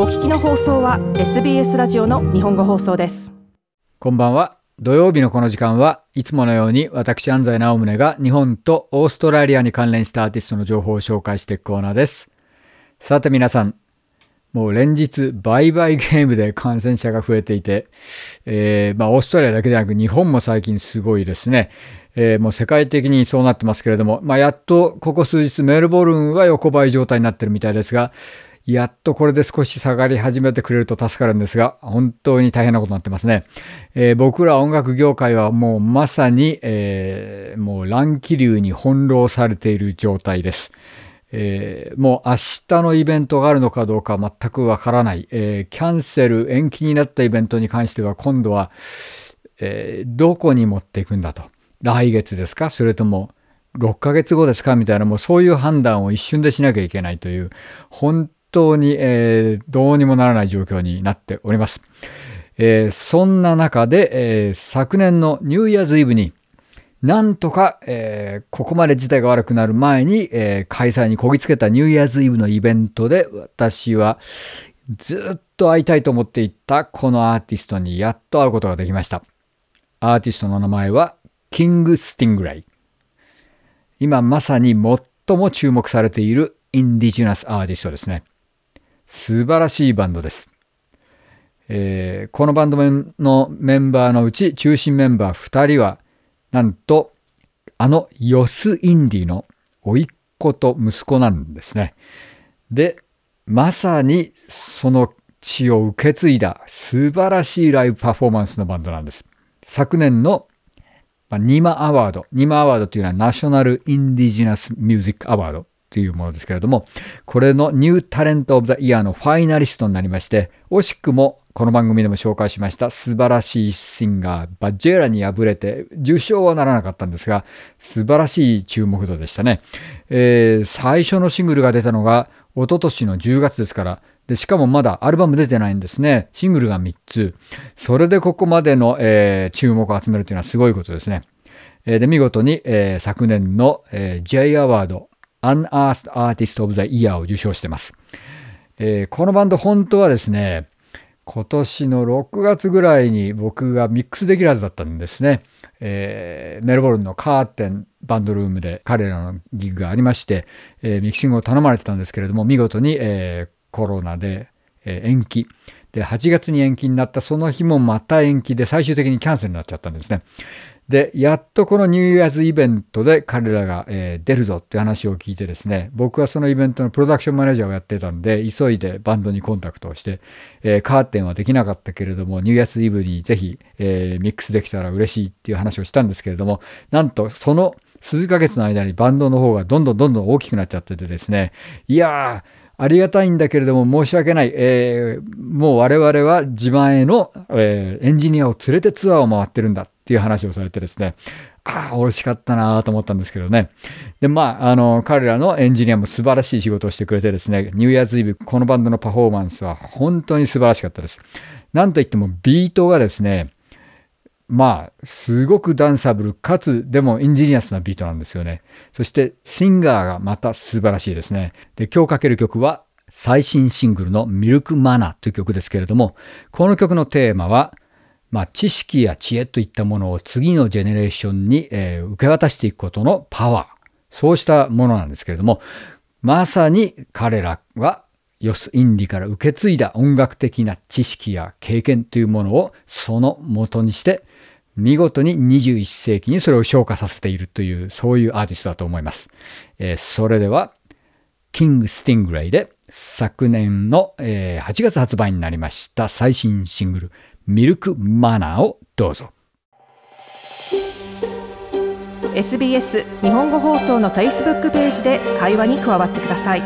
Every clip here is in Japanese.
お聞きの放送は SBS ラジオの日本語放送です。こんばんは。土曜日のこの時間はいつものように私安西直宗が日本とオーストラリアに関連したアーティストの情報を紹介していくコーナーです。さて皆さんもう連日売買ゲームで感染者が増えていて、えー、まあ、オーストラリアだけでなく日本も最近すごいですね。えー、もう世界的にそうなってますけれども、まあ、やっとここ数日メルボルンは横ばい状態になってるみたいですが、やっとこれで少し下がり始めてくれると助かるんですが、本当に大変なことになってますね。えー、僕ら音楽業界はもうまさに、えー、もう乱気流に翻弄されている状態です。えー、もう明日のイベントがあるのかどうか全くわからない、えー、キャンセル、延期になったイベントに関しては今度は、えー、どこに持っていくんだと。来月ですか？それとも6ヶ月後ですか？みたいな、もうそういう判断を一瞬でしなきゃいけないという、本当に、えー、どうにもならない状況になっております。えー、そんな中で、えー、昨年のニューイヤーズイブになんとか、えー、ここまで事態が悪くなる前に、え開催にこぎつけたニューイヤーズイブのイベントで私はずっと会いたいと思っていたこのアーティストにやっと会うことができました。アーティストの名前はキング・スティングレイ。今まさに最も注目されている Indigenous アーティストですね。素晴らしいバンドです。えー、このバンドのメンバーのうち中心メンバー2人はなんとあのヨス・インディの甥っ子と息子なんですね。でまさにその血を受け継いだ素晴らしいライブパフォーマンスのバンドなんです。昨年のニマアワード。ニマアワードというのはナショナル・インディジナス・ミュージック・アワードというものですけれども、これのニュータレント・オブ・ザ・イヤーのファイナリストになりまして、惜しくもこの番組でも紹介しました素晴らしいシンガー、バッジェラに敗れて受賞はならなかったんですが、素晴らしい注目度でしたね。えー、最初のシングルが出たのが一昨年の10月ですから、で、しかもまだアルバム出てないんですね。シングルが3つ。それでここまでの、えー、注目を集めるというのはすごいことですね。えー、で、見事に、え、昨年の、え、J アワード Unearthed Artist of the Year を受賞してます。えー、このバンド本当はですね、今年の6月ぐらいに僕がミックスできるはずだったんですね。えー、メルボルンのカーテンバンドルームで彼らのギグがありまして、えー、ミキシングを頼まれてたんですけれども、見事に、えー、コロナで、え延期。で、8月に延期になったその日もまた延期で最終的にキャンセルになっちゃったんですね。で、やっとこのニューイヤーズイベントで彼らが、えー、出るぞって話を聞いてですね、僕はそのイベントのプロダクションマネージャーをやってたんで、急いでバンドにコンタクトをして、えー、カーテンはできなかったけれども、ニューイヤーズイブにぜひ、えー、ミックスできたら嬉しいっていう話をしたんですけれども、なんとその数ヶ月の間にバンドの方がどんどんどんどん大きくなっちゃっててですね、いやー、ありがたいんだけれども申し訳ない。えー、もう我々は自前の、えー、エンジニアを連れてツアーを回ってるんだっていう話をされてですね、ああ、惜しかったなと思ったんですけどね。で、まあ、あの、彼らのエンジニアも素晴らしい仕事をしてくれてですね、ニューイヤーズイブ、このバンドのパフォーマンスは本当に素晴らしかったです。なんといってもビートがですね、まあ、すごくダンサブルかつ、でも Indigenous なビートなんですよね。そして、シンガーがまた素晴らしいですね。で、今日かける曲は、最新シングルのミルクマナという曲ですけれども、この曲のテーマは、まあ、知識や知恵といったものを次のジェネレーションに、えー、受け渡していくことのパワー。そうしたものなんですけれども、まさに彼らはヨス・インディから受け継いだ音楽的な知識や経験というものをその元にして見事に21世紀にそれを昇華させているという、そういうアーティストだと思います。えー、それでは、キング・スティングレイで昨年の、えー、8月発売になりました最新シングル、ミルクマナをどうぞ。SBS 日本語放送の Facebook ページで会話に加わってください。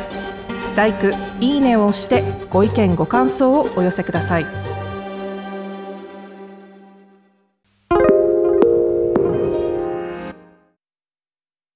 l i いいねを押してご意見ご感想をお寄せください。